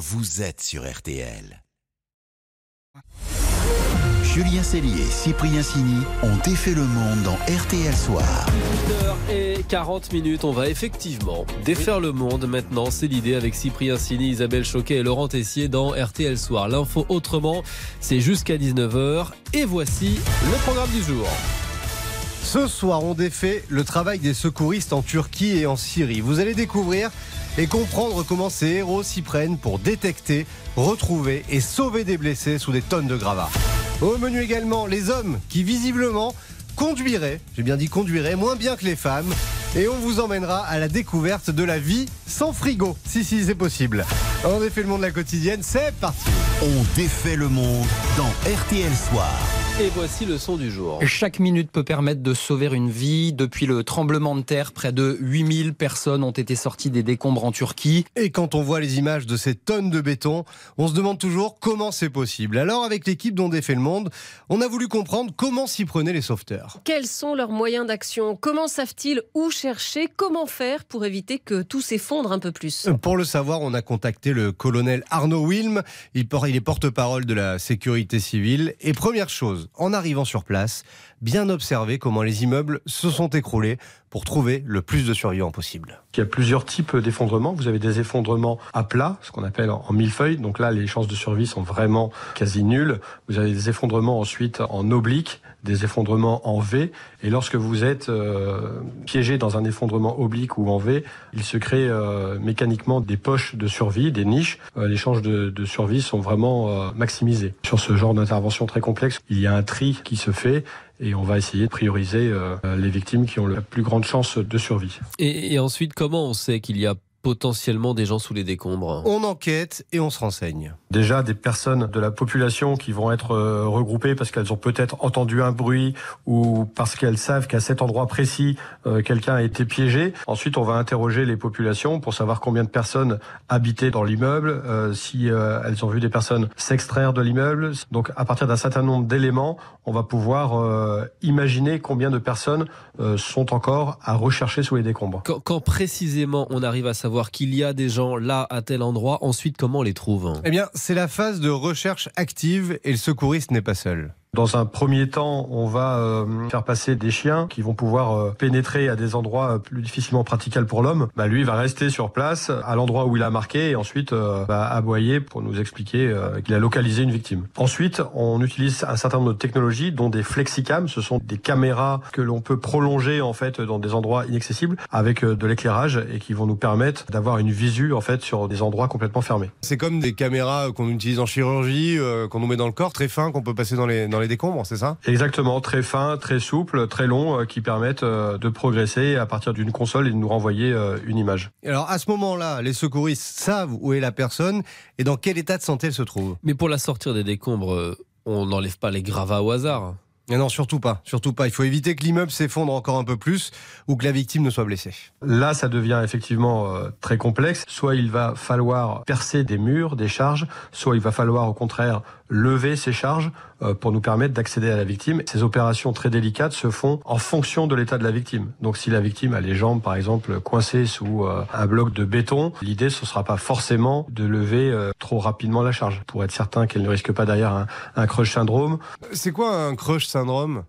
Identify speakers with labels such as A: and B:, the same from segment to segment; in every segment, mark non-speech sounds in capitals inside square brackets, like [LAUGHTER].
A: vous êtes sur RTL. Julien Cellier et Cyprien Sini ont défait le monde dans RTL Soir.
B: 1 et 40 minutes, on va effectivement défaire le monde maintenant. C'est l'idée avec Cyprien Sini, Isabelle Choquet et Laurent Tessier dans RTL Soir. L'info autrement, c'est jusqu'à 19h. Et voici le programme du jour.
C: Ce soir, on défait le travail des secouristes en Turquie et en Syrie. Vous allez découvrir et comprendre comment ces héros s'y prennent pour détecter, retrouver et sauver des blessés sous des tonnes de gravats. Au menu également, les hommes qui visiblement conduiraient, j'ai bien dit conduiraient, moins bien que les femmes. Et on vous emmènera à la découverte de la vie sans frigo. Si, si, c'est possible. On défait le monde de la quotidienne, c'est parti.
A: On défait le monde dans RTL Soir.
B: Et voici le son du jour.
D: Chaque minute peut permettre de sauver une vie. Depuis le tremblement de terre, près de 8000 personnes ont été sorties des décombres en Turquie.
C: Et quand on voit les images de ces tonnes de béton, on se demande toujours comment c'est possible. Alors avec l'équipe dont défait le monde, on a voulu comprendre comment s'y prenaient les sauveteurs.
E: Quels sont leurs moyens d'action? Comment savent-ils où chercher? Comment faire pour éviter que tout s'effondre un peu plus?
C: Pour le savoir, on a contacté le colonel Arnaud Wilm. Il est porte-parole de la sécurité civile. Et première chose, en arrivant sur place, bien observer comment les immeubles se sont écroulés pour trouver le plus de survivants possible.
F: Il y a plusieurs types d'effondrements. Vous avez des effondrements à plat, ce qu'on appelle en millefeuille. Donc là, les chances de survie sont vraiment quasi nulles. Vous avez des effondrements ensuite en oblique, des effondrements en V. Et lorsque vous êtes euh, piégé dans un effondrement oblique ou en V, il se crée euh, mécaniquement des poches de survie, des niches. Euh, les chances de, de, survie sont vraiment euh, maximisées. Sur ce genre d'intervention très complexe, il y a un tri qui se fait et on va essayer de prioriser euh, les victimes qui ont la plus grande chance de survie.
B: Et, et ensuite, comment on sait qu'il y a potentiellement des gens sous les décombres
C: On enquête et on se renseigne.
F: Déjà des personnes de la population qui vont être euh, regroupées parce qu'elles ont peut-être entendu un bruit ou parce qu'elles savent qu'à cet endroit précis, euh, quelqu'un a été piégé. Ensuite, on va interroger les populations pour savoir combien de personnes habitaient dans l'immeuble, euh, si euh, elles ont vu des personnes s'extraire de l'immeuble. Donc à partir d'un certain nombre d'éléments, on va pouvoir imaginer combien de personnes sont encore à rechercher sous les décombres.
B: quand, quand précisément on arrive à savoir qu'il y a des gens là à tel endroit, ensuite comment on les trouve?
C: Eh bien, c'est la phase de recherche active et le secouriste n'est pas seul.
F: Dans un premier temps, on va euh, faire passer des chiens qui vont pouvoir euh, pénétrer à des endroits euh, plus difficilement praticables pour l'homme. Bah, lui va rester sur place à l'endroit où il a marqué et ensuite euh, va aboyer pour nous expliquer euh, qu'il a localisé une victime. Ensuite, on utilise un certain nombre de technologies, dont des flexicams. Ce sont des caméras que l'on peut prolonger en fait dans des endroits inaccessibles avec euh, de l'éclairage et qui vont nous permettre d'avoir une visu en fait sur des endroits complètement fermés.
C: C'est comme des caméras qu'on utilise en chirurgie, qu'on nous met dans le corps, très fin, qu'on peut passer dans les, dans les décombres, c'est ça
F: Exactement, très fin, très souple, très long, euh, qui permettent euh, de progresser à partir d'une console et de nous renvoyer euh, une image.
C: Et Alors à ce moment-là, les secouristes savent où est la personne et dans quel état de santé elle se trouve?
B: Mais pour la sortir des décombres, on n'enlève pas les gravats au hasard.
C: Non, surtout pas, surtout pas. Il faut éviter que l'immeuble s'effondre encore un peu plus ou que la victime ne soit blessée.
F: Là, ça devient effectivement euh, très complexe. Soit il va falloir percer des murs, des charges, soit il va falloir au contraire lever ces charges euh, pour nous permettre d'accéder à la victime. Ces opérations très délicates se font en fonction de l'état de la victime. Donc si la victime a les jambes par exemple coincées sous euh, un bloc de béton, l'idée ce sera pas forcément de lever euh, trop rapidement la charge pour être certain qu'elle ne risque pas derrière un, un crush syndrome.
C: C'est quoi un crush syndrome?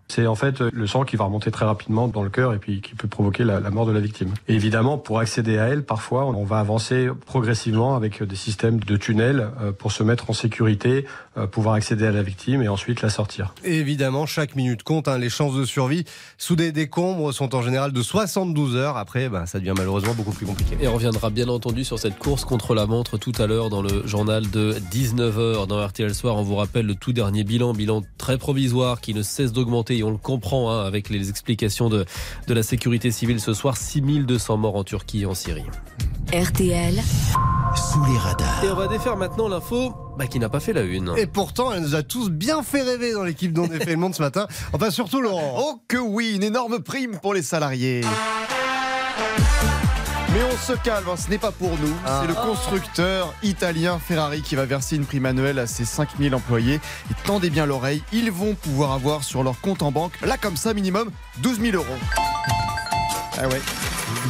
F: C'est en fait le sang qui va remonter très rapidement dans le cœur et puis qui peut provoquer la, la mort de la victime. Et évidemment, pour accéder à elle, parfois on va avancer progressivement avec des systèmes de tunnels euh, pour se mettre en sécurité, euh, pouvoir accéder à la victime et ensuite la sortir.
C: Et Évidemment, chaque minute compte. hein. Les chances de survie sous des décombres sont en général de 72 heures. Après, ben, ça devient malheureusement beaucoup plus compliqué.
B: Et on reviendra bien entendu sur cette course contre la montre tout à l'heure dans le journal de 19h dans RTL Soir. On vous rappelle le tout dernier bilan, bilan très provisoire qui ne cesse d'augmenter et on le comprend hein, avec les explications de, de la sécurité civile ce soir. 6200 morts en Turquie et en Syrie.
G: RTL,
A: Sous les radars.
B: Et on va défaire maintenant l'info bah, qui n'a pas fait la une.
C: Et pourtant, elle nous a tous bien fait rêver dans l'équipe dont on fait le monde ce matin. Enfin, surtout Laurent.
H: Oh que oui, une énorme prime pour les salariés. Mais on se calme, hein, ce n'est pas pour nous.
C: Ah.
H: C'est le constructeur italien Ferrari qui va verser une prime annuelle à ses 5000 employés. Et tendez bien l'oreille, ils vont pouvoir avoir sur leur compte en banque, là comme ça, minimum 12 000 euros. Ah ouais.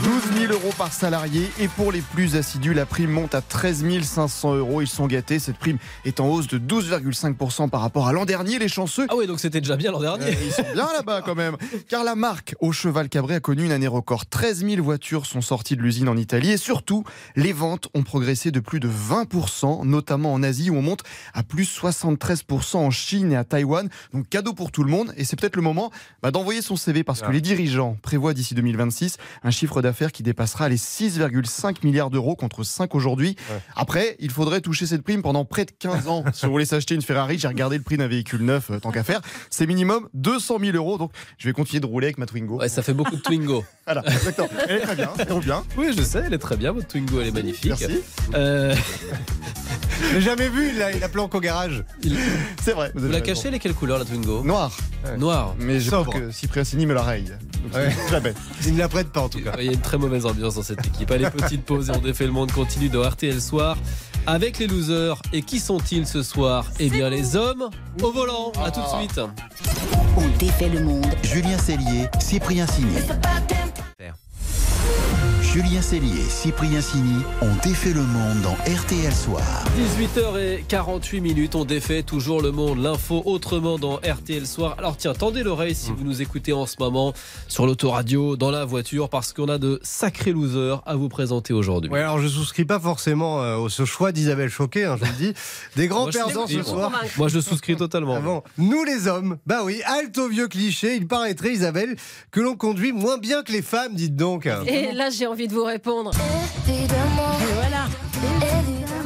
H: 12 000 euros par salarié. Et pour les plus assidus, la prime monte à 13 500 euros. Ils sont gâtés. Cette prime est en hausse de 12,5% par rapport à l'an dernier. Les chanceux.
B: Ah oui, donc c'était déjà bien l'an dernier.
H: Ils sont bien là-bas quand même. Car la marque au cheval cabré a connu une année record. 13 000 voitures sont sorties de l'usine en Italie. Et surtout, les ventes ont progressé de plus de 20%, notamment en Asie où on monte à plus 73% en Chine et à Taïwan. Donc cadeau pour tout le monde. Et c'est peut-être le moment bah, d'envoyer son CV parce que les dirigeants prévoient d'ici 2026 un chiffre d'affaires qui dépassera les 6,5 milliards d'euros contre 5 aujourd'hui. Après, il faudrait toucher cette prime pendant près de 15 ans. [LAUGHS] si vous voulez s'acheter une Ferrari, j'ai regardé le prix d'un véhicule neuf, euh, tant qu'à faire. C'est minimum 200 000 euros. Donc je vais continuer de rouler avec ma Twingo.
B: Ouais, ça fait beaucoup de Twingo. [LAUGHS]
H: Voilà, exactement. Elle est très bien, elle roule bien.
B: Oui, je sais, elle est très bien, votre Twingo, elle est magnifique.
H: Merci.
B: Euh, [LAUGHS]
C: J'ai jamais vu, il a, il a planque au garage.
H: C'est vrai.
B: vous la cachez, elle est quelle couleur la Twingo?
H: Noir.
B: Noir.
H: Mais j'ai peur que Cyprien Sini me la raye. Donc,
C: Ouais.
H: Jamais.
C: Il ne la prête pas en tout cas.
B: Il y a une très mauvaise ambiance dans cette équipe. Allez, petite pause et on défait le monde continue dans RTL Soir avec les losers. Et qui sont-ils ce soir? Eh bien, les hommes au volant. À tout de suite.
G: On défait le monde.
A: Julien Cellier, Cyprien Signé. Julien Cellier et Cyprien Signy ont défait le monde dans RTL Soir.
B: 18h48 minutes, on défait toujours le monde, l'info autrement dans RTL Soir. Alors tiens, tendez l'oreille si vous nous écoutez en ce moment sur l'autoradio, dans la voiture, parce qu'on a de sacrés losers à vous présenter aujourd'hui.
C: Ouais, alors je souscris pas forcément euh, au ce choix d'Isabelle Choquet, hein, je vous le dis. Des grands
B: Moi,
C: perdants ce
B: moi.
C: soir.
B: Moi, je souscris totalement.
C: Ah bon, nous les hommes, bah oui, halte au vieux cliché, il paraîtrait Isabelle que l'on conduit moins bien que les femmes, dites donc.
E: Et là, j'ai envie de vous répondre. Et voilà.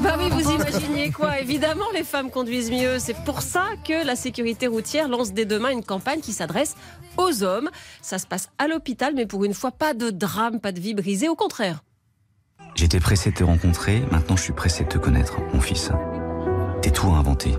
E: Bah oui, vous imaginez quoi Évidemment, les femmes conduisent mieux. C'est pour ça que la sécurité routière lance dès demain une campagne qui s'adresse aux hommes. Ça se passe à l'hôpital, mais pour une fois, pas de drame, pas de vie brisée. Au contraire.
I: J'étais pressé de te rencontrer, maintenant je suis pressé de te connaître, mon fils. Tout à inventer.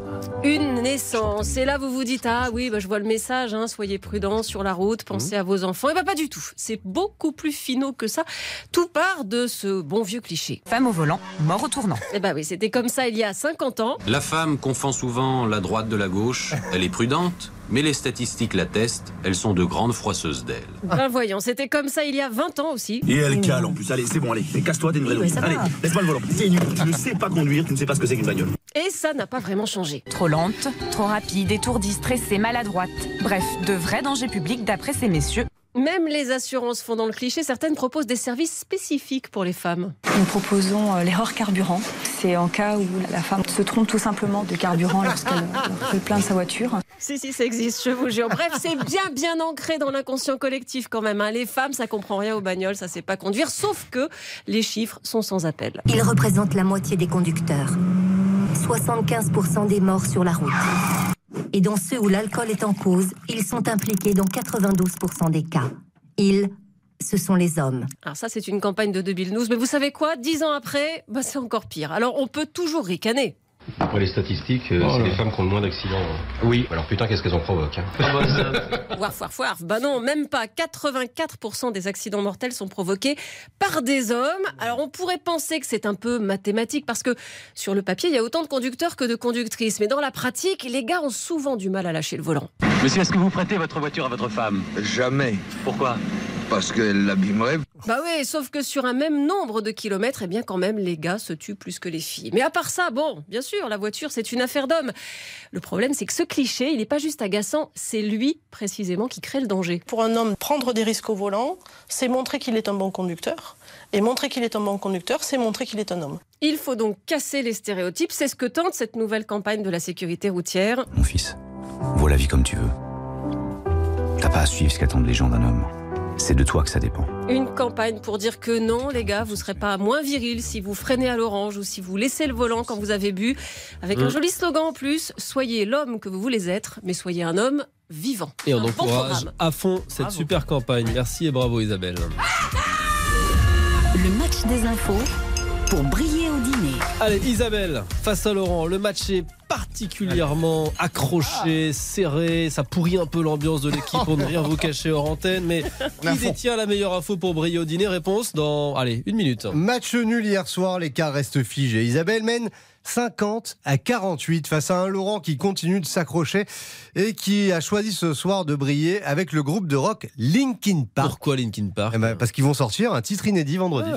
E: Une naissance. Et là, vous vous dites, ah oui, bah, je vois le message, hein, soyez prudents sur la route, pensez à vos enfants. Et bah, pas du tout. C'est beaucoup plus finaux que ça. Tout part de ce bon vieux cliché.
J: Femme au volant, mort au tournant.
E: Et bah oui, c'était comme ça il y a 50 ans.
K: La femme confond souvent la droite de la gauche. Elle est prudente, mais les statistiques l'attestent, elles sont de grandes froisseuses d'ailes.
E: Ben voyons, c'était comme ça il y a 20 ans aussi.
L: Et elle cale en plus. Allez, c'est bon, allez. Et casse-toi, t'es une vraie
E: Oui.
L: Allez, laisse-moi le volant. T'es nul. Tu ne sais pas conduire, tu ne sais pas ce que c'est qu'une bagnole.
E: Et ça n'a pas vraiment changé.
J: Trop lente, trop rapide, étourdie, stressée, maladroite. Bref, de vrais dangers publics d'après ces messieurs.
E: Même les assurances font dans le cliché, certaines proposent des services spécifiques pour les femmes.
M: Nous proposons euh, l'erreur carburant. C'est en cas où la femme se trompe tout simplement de carburant lorsqu'elle euh, fait plein de sa voiture.
E: Si, si, ça existe, je vous jure. Bref, c'est bien, bien ancré dans l'inconscient collectif quand même. hein. Les femmes, ça comprend rien aux bagnoles, ça sait pas conduire, sauf que les chiffres sont sans appel.
N: Il représente la moitié des conducteurs. 75% des morts sur la route. Et dans ceux où l'alcool est en cause, ils sont impliqués dans 92% des cas. Ils, ce sont les hommes.
E: Alors ça, c'est une campagne de 2012, mais vous savez quoi? Dix ans après, bah, c'est encore pire. Alors on peut toujours ricaner.
O: Après les statistiques, euh,
B: Oh
O: c'est les femmes qui ont le moins d'accidents. Oui. Alors putain, qu'est-ce qu'elles en provoquent hein. [LAUGHS]
E: Warf, warf, warf. Bah non, même pas. 84% des accidents mortels sont provoqués par des hommes. Alors on pourrait penser que c'est un peu mathématique parce que sur le papier, il y a autant de conducteurs que de conductrices. Mais dans la pratique, les gars ont souvent du mal à lâcher le volant.
P: Monsieur, est-ce que vous prêtez votre voiture à votre femme?
Q: Jamais.
P: Pourquoi?
Q: Parce qu'elle l'abîmerait.
E: Bah oui, sauf que sur un même nombre de kilomètres, eh bien quand même, les gars se tuent plus que les filles. Mais à part ça, bon, bien sûr, la voiture, c'est une affaire d'homme. Le problème, c'est que ce cliché, il n'est pas juste agaçant, c'est lui, précisément, qui crée le danger.
R: Pour un homme, prendre des risques au volant, c'est montrer qu'il est un bon conducteur. Et montrer qu'il est un bon conducteur, c'est montrer qu'il est un homme.
E: Il faut donc casser les stéréotypes, c'est ce que tente cette nouvelle campagne de la sécurité routière.
I: Mon fils, vois la vie comme tu veux. T'as pas à suivre ce qu'attendent les gens d'un homme. C'est de toi que ça dépend.
E: Une campagne pour dire que non, les gars, vous serez pas moins viril si vous freinez à l'orange ou si vous laissez le volant quand vous avez bu. Avec un
B: Mm.
E: joli slogan en plus, soyez l'homme que vous voulez être, mais soyez un homme vivant.
B: Et on
E: bon
B: encourage à fond cette
E: Bravo.
B: super campagne. Merci et bravo Isabelle.
G: Le match des infos pour briller au dîner.
B: Allez, Isabelle, face à Laurent, le match est particulièrement accroché, serré. Ça pourrit un peu l'ambiance de l'équipe pour ne rien vous cacher hors antenne. Mais [LAUGHS] qui détient la meilleure info pour briller au dîner? Réponse dans, allez, une minute.
C: Match nul hier soir, l'écart reste figé. Isabelle mène 50 à 48 face à un Laurent qui continue de s'accrocher et qui a choisi ce soir de briller avec le groupe de rock Linkin Park.
B: Pourquoi Linkin Park?
C: Eh ben, Parce qu'ils vont sortir un titre inédit vendredi.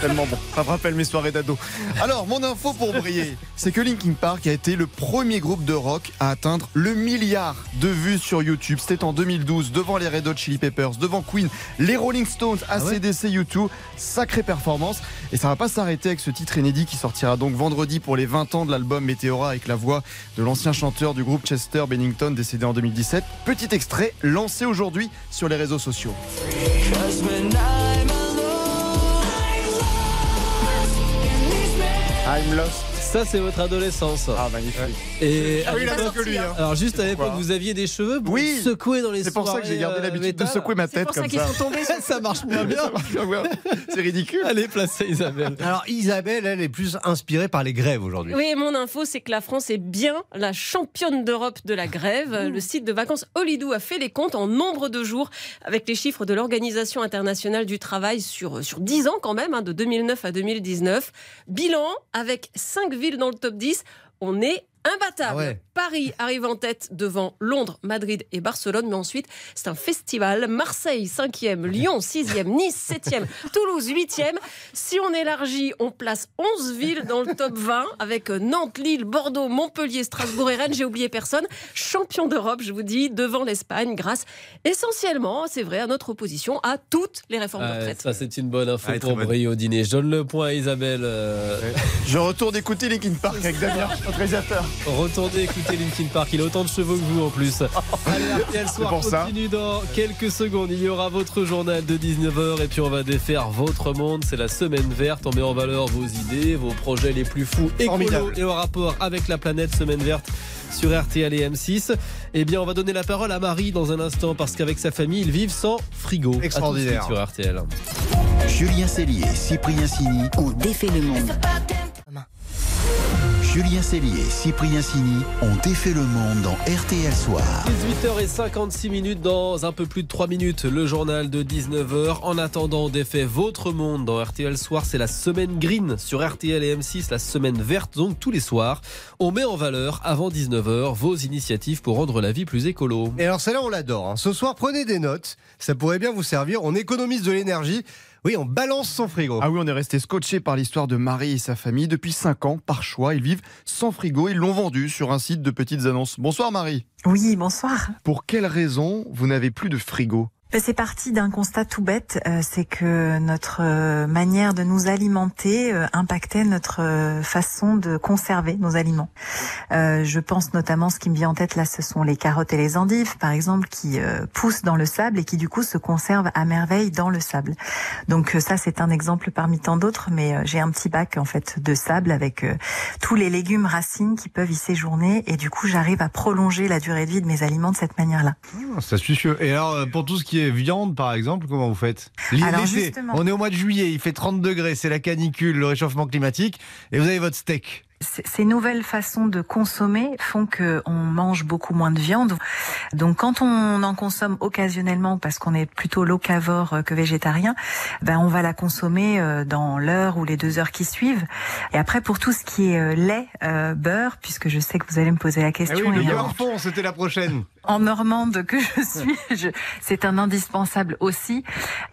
H: Tellement bon. Ça me rappelle mes soirées d'ado. Alors, mon info pour briller, c'est que Linkin Park a été le premier groupe de rock à atteindre le milliard de vues sur YouTube. C'était en 2012, devant les Red Hot Chili Peppers, devant Queen, les Rolling Stones, ACDC, U2. Sacrée performance. Et ça va pas s'arrêter avec ce titre inédit qui sortira donc vendredi pour les 20 ans de l'album Meteora avec la voix de l'ancien chanteur du groupe Chester Bennington décédé en 2017. Petit extrait lancé aujourd'hui sur les réseaux sociaux. timeless.
B: Ça, c'est votre adolescence.
H: Ah, magnifique.
B: Et
H: Ah oui, il a
B: l'époque-
H: pas que lui, hein.
B: Alors, juste à l'époque, vous aviez des cheveux vous
H: Oui.
B: secoués dans les
H: C'est pour ça que j'ai gardé
B: euh,
H: l'habitude de secouer ma
E: C'est
H: tête
E: pour ça
H: comme
E: qu'ils
H: ça.
E: sont tombés [LAUGHS] sur
B: Ça marche moins bien.
H: C'est ridicule.
B: Allez, placez Isabelle.
C: Alors Isabelle, elle est plus inspirée par les grèves aujourd'hui.
E: Oui, mon info, c'est que la France est bien la championne d'Europe de la grève. Le site de vacances Holidou a fait les comptes en nombre de jours avec les chiffres de l'Organisation internationale du travail sur, sur 10 ans quand même, hein, de 2009 à 2019. Bilan, avec 5 dans le top 10, on est imbattable.
C: Ah.
E: Paris arrive en tête devant Londres, Madrid et Barcelone, mais ensuite c'est un festival. Marseille 5e, Lyon 6e, Nice 7e, [LAUGHS] Toulouse 8e. Si on élargit, on place 11 villes dans le top 20 avec Nantes, Lille, Bordeaux, Montpellier, Strasbourg et Rennes. J'ai oublié personne. Champion d'Europe, je vous dis, devant l'Espagne, grâce essentiellement, c'est vrai, à notre opposition à toutes les réformes de retraite.
B: ça, c'est une bonne info pour
C: bonne.
B: briller au dîner. Je donne le point à Isabelle. euh,
H: Je retourne écouter Linkin Park avec Damien, [LAUGHS] notre réalisateur.
B: Retournez écouter Linkin Park. Il a autant de cheveux que vous en plus. [LAUGHS] Allez, RTL Soir
H: pour ça.
B: continue dans quelques secondes. Il y aura votre journal de 19h et puis on va défaire votre monde. C'est la semaine verte. On met en valeur vos idées, vos projets les plus fous écolos
C: Formidable.
B: et en rapport avec la planète Semaine verte sur RTL et M6. Eh bien, on va donner la parole à Marie dans un instant parce qu'avec sa famille, ils vivent sans frigo. À tout de suite
C: Extraordinaire.
B: sur RTL.
A: Julien Cellier, Cyprien Sini.
G: On défait le monde.
A: Julien Cellier et Cyprien Sini ont défait le monde dans RTL Soir.
B: 18h56 minutes dans un peu plus de 3 minutes, le journal de 19h. En attendant, on défait votre monde dans RTL Soir. C'est la semaine green sur RTL et M6, la semaine verte, donc tous les soirs. On met en valeur avant 19h vos initiatives pour rendre la vie plus écolo.
C: Et alors celle-là, on l'adore. hein. Ce soir, prenez des notes. Ça pourrait bien vous servir. On économise de l'énergie. Oui, on balance son frigo.
H: Ah oui, on est resté scotché par l'histoire de Marie et sa famille. Depuis 5 ans, par choix, ils vivent sans frigo. Ils l'ont vendu sur un site de petites annonces. Bonsoir Marie.
S: Oui, bonsoir.
H: Pour quelle raison vous n'avez plus de frigo?
S: C'est parti d'un constat tout bête, euh, c'est que notre euh, manière de nous alimenter euh, impactait notre façon de conserver nos aliments. Je pense notamment, ce qui me vient en tête là, ce sont les carottes et les endives, par exemple, qui poussent dans le sable et qui du coup se conservent à merveille dans le sable. Donc ça, c'est un exemple parmi tant d'autres, mais j'ai un petit bac en fait de sable avec tous les légumes racines qui peuvent y séjourner et du coup, j'arrive à prolonger la durée de vie de mes aliments de cette manière-là.
T: C'est astucieux. Et alors, pour tout ce qui est viande, par exemple, comment vous faites? L'été, on est au mois de juillet, il fait 30 degrés, c'est la canicule, le réchauffement climatique, et vous avez votre steak.
S: Ces nouvelles façons de consommer font que on mange beaucoup moins de viande. Donc, quand on en consomme occasionnellement, parce qu'on est plutôt locavore euh, que végétarien, ben on va la consommer euh, dans l'heure ou les deux heures qui suivent. Et après, pour tout ce qui est euh, lait, euh, beurre, puisque je sais que vous allez me poser la
T: Ah
S: question.
T: oui, le
S: et en-
T: fond, c'était la prochaine.
S: en normande que je suis, [LAUGHS] je- c'est un indispensable aussi.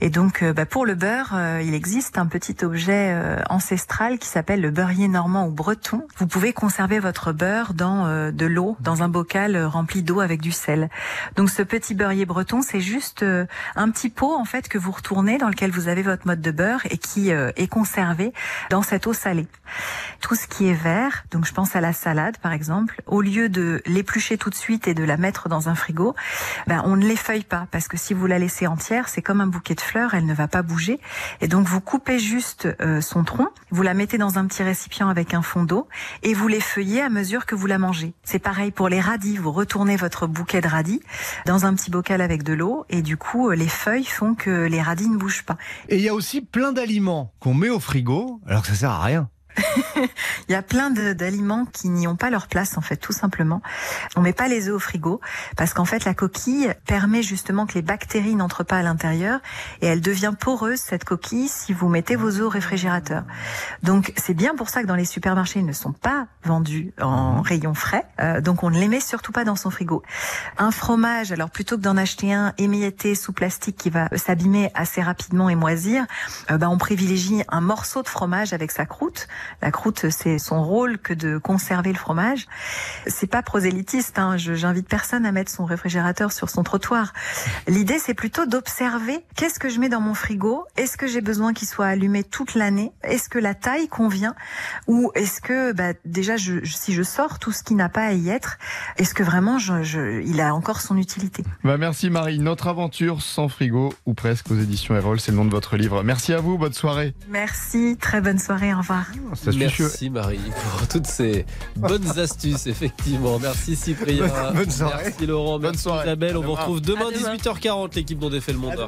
S: Et donc, bah, pour le beurre, euh, il existe un petit objet euh, ancestral qui s'appelle le beurrier normand ou breton. Vous pouvez conserver votre beurre dans euh, de l'eau, dans un bocal euh, rempli d'eau avec du sel. Donc, ce petit beurrier breton, c'est juste euh, un petit pot en fait que vous retournez dans lequel vous avez votre mode de beurre et qui euh, est conservé dans cette eau salée. Tout ce qui est vert, donc je pense à la salade par exemple, au lieu de l'éplucher tout de suite et de la mettre dans un frigo, ben on ne l'effeuille pas parce que si vous la laissez entière, c'est comme un bouquet de fleurs, elle ne va pas bouger et donc vous coupez juste euh, son tronc, vous la mettez dans un petit récipient avec un fond d'eau et vous les feuillez à mesure que vous la mangez. C'est pareil pour les radis. Vous retournez votre bouquet de radis dans un petit bocal avec de l'eau et du coup, les feuilles font que les radis ne bougent pas.
T: Et il y a aussi plein d'aliments qu'on met au frigo alors que ça sert à rien. [LAUGHS]
S: Il y a plein d'aliments qui n'y ont pas leur place en fait, tout simplement. On met pas les œufs au frigo parce qu'en fait la coquille permet justement que les bactéries n'entrent pas à l'intérieur et elle devient poreuse cette coquille si vous mettez vos œufs au réfrigérateur. Donc c'est bien pour ça que dans les supermarchés ils ne sont pas vendus en rayon frais. Euh, donc on ne les met surtout pas dans son frigo. Un fromage, alors plutôt que d'en acheter un émietté sous plastique qui va s'abîmer assez rapidement et moisir, euh, bah, on privilégie un morceau de fromage avec sa croûte. La croûte, c'est son rôle que de conserver le fromage. C'est pas prosélytiste. Hein. Je- J'invite personne à mettre son réfrigérateur sur son trottoir. L'idée, c'est plutôt d'observer qu'est-ce que je mets dans mon frigo? Est-ce que j'ai besoin qu'il soit allumé toute l'année? Est-ce que la taille convient? Ou est-ce que, bah, déjà, je, je- si je sors tout ce qui n'a pas à y être, est-ce que vraiment, je, je- il a encore son utilité?
H: Bah merci Marie. Notre aventure sans frigo ou presque aux éditions Erol, c'est le nom de votre livre. Merci à vous, bonne soirée.
S: Merci. Très bonne soirée. Au revoir.
H: Suffit.
B: Merci Marie pour toutes ces bonnes [LAUGHS] astuces, effectivement. Merci Cyprien.
T: Bonne soirée.
B: Merci Laurent. Merci Isabelle. On vous retrouve demain,
E: À demain.
B: 18h40, l'équipe dont défait le monde.